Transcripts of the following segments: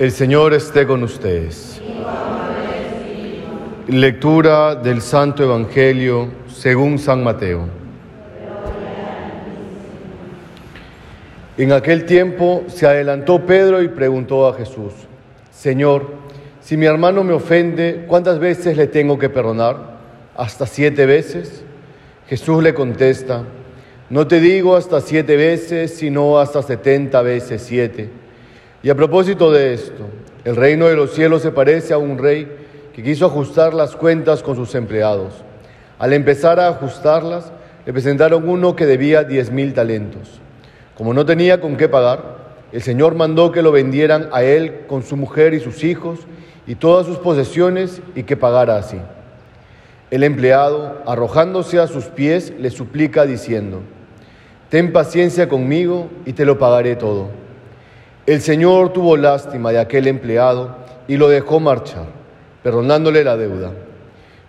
El Señor esté con ustedes. Lectura del Santo Evangelio según San Mateo. En aquel tiempo se adelantó Pedro y preguntó a Jesús, Señor, si mi hermano me ofende, ¿cuántas veces le tengo que perdonar? ¿Hasta siete veces? Jesús le contesta, no te digo hasta siete veces, sino hasta setenta veces siete. Y a propósito de esto, el reino de los cielos se parece a un rey que quiso ajustar las cuentas con sus empleados. Al empezar a ajustarlas, le presentaron uno que debía diez mil talentos. Como no tenía con qué pagar, el Señor mandó que lo vendieran a él con su mujer y sus hijos y todas sus posesiones y que pagara así. El empleado, arrojándose a sus pies, le suplica diciendo, Ten paciencia conmigo y te lo pagaré todo. El Señor tuvo lástima de aquel empleado y lo dejó marchar, perdonándole la deuda.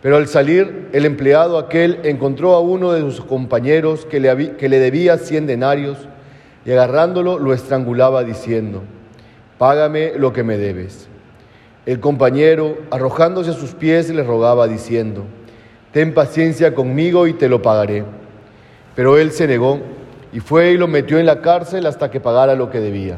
Pero al salir, el empleado aquel encontró a uno de sus compañeros que le, que le debía cien denarios y agarrándolo lo estrangulaba diciendo, Págame lo que me debes. El compañero, arrojándose a sus pies, le rogaba diciendo, Ten paciencia conmigo y te lo pagaré. Pero él se negó y fue y lo metió en la cárcel hasta que pagara lo que debía.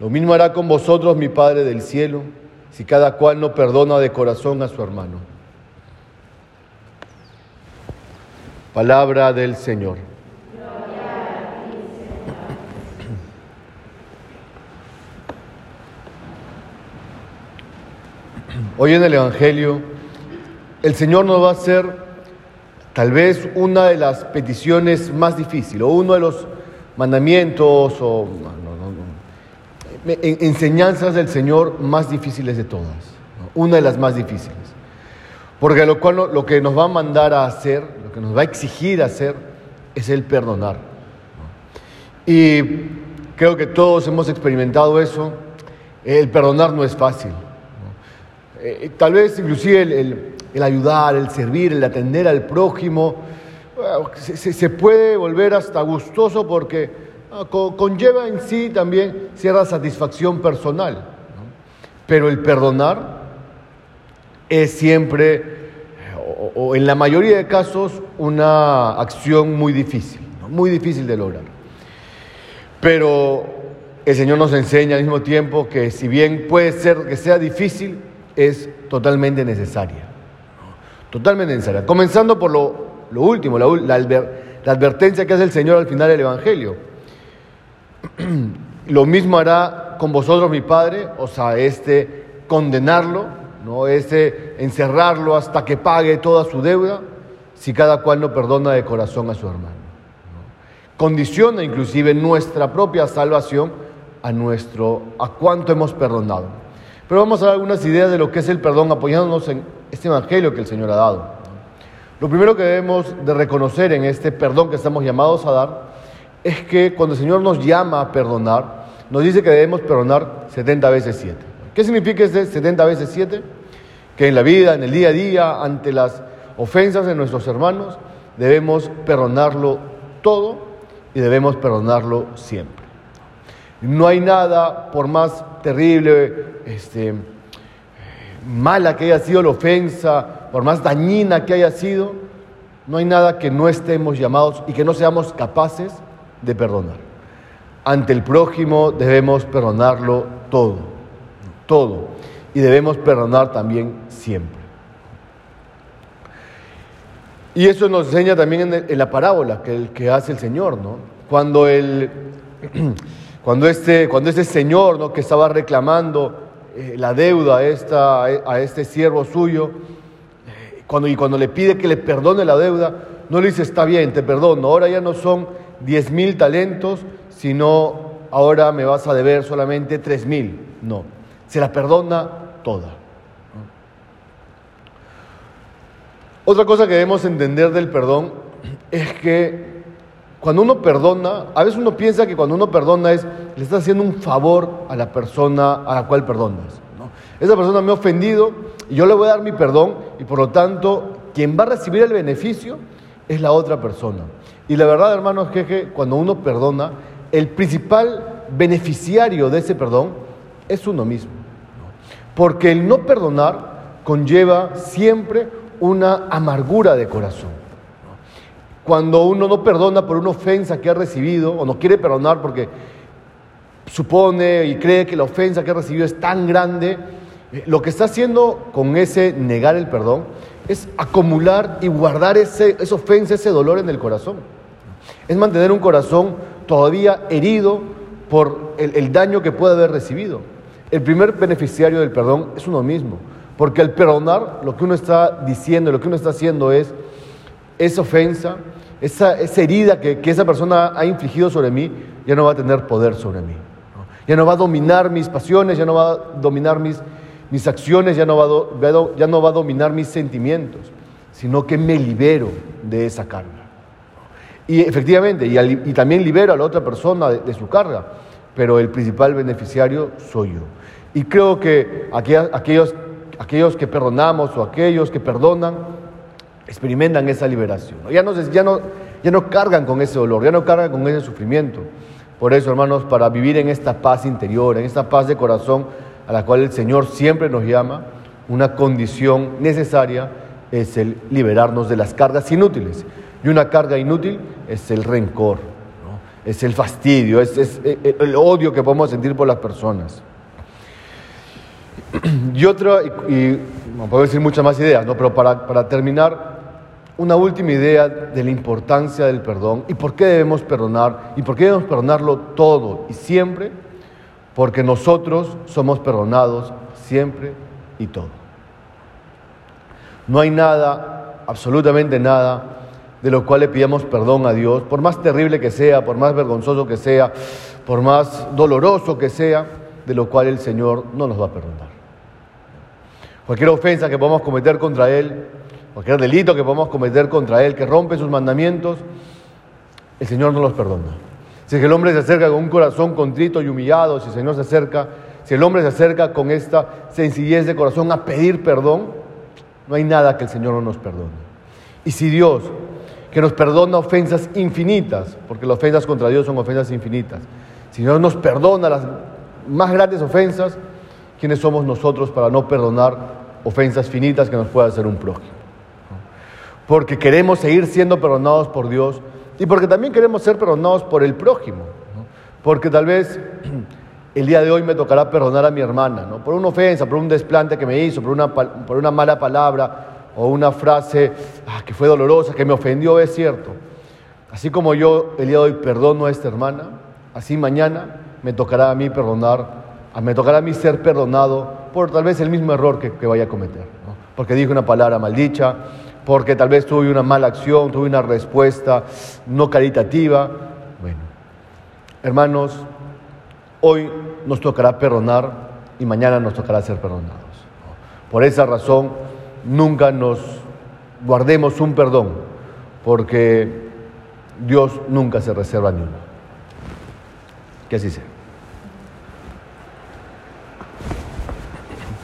Lo mismo hará con vosotros mi Padre del cielo, si cada cual no perdona de corazón a su hermano. Palabra del Señor. Hoy en el Evangelio, el Señor nos va a hacer Tal vez una de las peticiones más difíciles, o uno de los mandamientos o enseñanzas del Señor más difíciles de todas, una de las más difíciles. Porque lo, cual, lo que nos va a mandar a hacer, lo que nos va a exigir hacer, es el perdonar. Y creo que todos hemos experimentado eso. El perdonar no es fácil. Eh, tal vez inclusive el, el ayudar, el servir, el atender al prójimo, se, puede volver hasta gustoso porque conlleva en sí también cierta satisfacción personal. Pero el perdonar es siempre, o, en la mayoría de casos, una acción muy difícil, muy difícil de lograr. Pero el Señor nos enseña al mismo tiempo que si bien puede ser que sea difícil, es totalmente necesaria. Totalmente necesaria. Comenzando por lo, último, la, advertencia que hace el Señor al final del Evangelio. lo mismo hará con vosotros mi Padre, o sea, este condenarlo, ¿no? este encerrarlo hasta que pague toda su deuda, si cada cual no perdona de corazón a su hermano. Condiciona inclusive nuestra propia salvación a nuestro a cuánto hemos perdonado. Pero vamos a dar algunas ideas de lo que es el perdón apoyándonos en este evangelio que el Señor ha dado. Lo primero que debemos de reconocer en este perdón que estamos llamados a dar es que cuando el Señor nos llama a perdonar, nos dice que debemos perdonar 70 veces 7. ¿Qué significa este 70 veces 7? Que en la vida, en el día a día, ante las ofensas de nuestros hermanos, debemos perdonarlo todo y debemos perdonarlo siempre. No hay nada, por más terrible, este, mala que haya sido la ofensa, por más dañina que haya sido, no hay nada que no estemos llamados y que no seamos capaces de perdonar. Ante el prójimo debemos perdonarlo todo, todo. Y debemos perdonar también siempre. Y eso nos enseña también en, la parábola que, que hace el Señor, ¿no? Cuando, el, cuando, este, cuando este Señor ¿no? que estaba reclamando eh, la deuda a, esta, a este siervo suyo, eh, cuando, y cuando le pide que le perdone la deuda, no le dice, está bien, te perdono, ahora ya no son diez mil talentos, sino ahora me vas a deber solamente tres mil. No, se la perdona toda. Otra cosa que debemos entender del perdón es que cuando uno perdona, a veces uno piensa que cuando uno perdona es, le está haciendo un favor a la persona a la cual perdonas. Esa persona me ha ofendido y yo le voy a dar mi perdón y por lo tanto quien va a recibir el beneficio es la otra persona. Y la verdad, hermanos, es que cuando uno perdona, el principal beneficiario de ese perdón es uno mismo. Porque el no perdonar conlleva siempre una amargura de corazón. Cuando uno no perdona por una ofensa que ha recibido, o no quiere perdonar porque supone y cree que la ofensa que ha recibido es tan grande, lo que está haciendo con ese negar el perdón es acumular y guardar ese, esa ofensa, ese dolor en el corazón. Es mantener un corazón todavía herido por el, el daño que puede haber recibido. El primer beneficiario del perdón es uno mismo, porque al perdonar lo que uno está diciendo, lo que uno está haciendo es esa ofensa, esa, esa herida que, que, esa persona ha infligido sobre mí, ya no va a tener poder sobre mí. Ya no va a dominar mis pasiones, ya no va a dominar mis, mis acciones, ya no, va ya no va a dominar mis sentimientos, sino que me libero de esa carga. Y efectivamente, y, también libero a la otra persona de, su carga, pero el principal beneficiario soy yo. Y creo que aquellos, aquellos que perdonamos o aquellos que perdonan experimentan esa liberación. Ya, no, ya, no, ya no cargan con ese dolor, ya no cargan con ese sufrimiento. Por eso, hermanos, para vivir en esta paz interior, en esta paz de corazón a la cual el Señor siempre nos llama, una condición necesaria es el liberarnos de las cargas inútiles. Y una carga inútil es el rencor, es el fastidio, es, eh, eh, el odio que podemos sentir por las personas. Y otra, y, no puedo decir muchas más ideas, ¿no? pero para, para terminar, una última idea de la importancia del perdón y por qué debemos perdonar y por qué debemos perdonarlo todo y siempre, porque nosotros somos perdonados siempre y todo. No hay nada, absolutamente nada, de lo cual le pidamos perdón a Dios, por más terrible que sea, por más vergonzoso que sea, por más doloroso que sea, de lo cual el Señor no nos va a perdonar. Cualquier ofensa que podamos cometer contra Él, cualquier delito que podamos cometer contra Él, que rompe sus mandamientos, el Señor no los perdona. Si el hombre se acerca con un corazón contrito y humillado, si el Señor se acerca, si el hombre se acerca con esta sencillez de corazón a pedir perdón, no hay nada que el Señor no nos perdone. Y si Dios que nos perdona ofensas infinitas, porque las ofensas contra Dios son ofensas infinitas. Si Dios nos perdona las más grandes ofensas, ¿quiénes somos nosotros para no perdonar ofensas finitas que nos pueda hacer un prójimo? Porque queremos seguir siendo perdonados por Dios y porque también queremos ser perdonados por el prójimo. Porque tal vez el día de hoy me tocará perdonar a mi hermana, ¿no? por una ofensa, por un desplante que me hizo, por una, por una mala palabra, o una frase ah, que fue dolorosa, que me ofendió, es cierto. Así como yo el día de hoy perdono a esta hermana, así mañana me tocará a mí perdonar, me tocará a mí ser perdonado por tal vez el mismo error que, vaya a cometer. Porque dije una palabra maldicha, porque tal vez tuve una mala acción, tuve una respuesta no caritativa. Bueno, hermanos, hoy nos tocará perdonar y mañana nos tocará ser perdonados. Por esa razón, nunca nos guardemos un perdón, porque Dios nunca se reserva ni uno. Que así sea.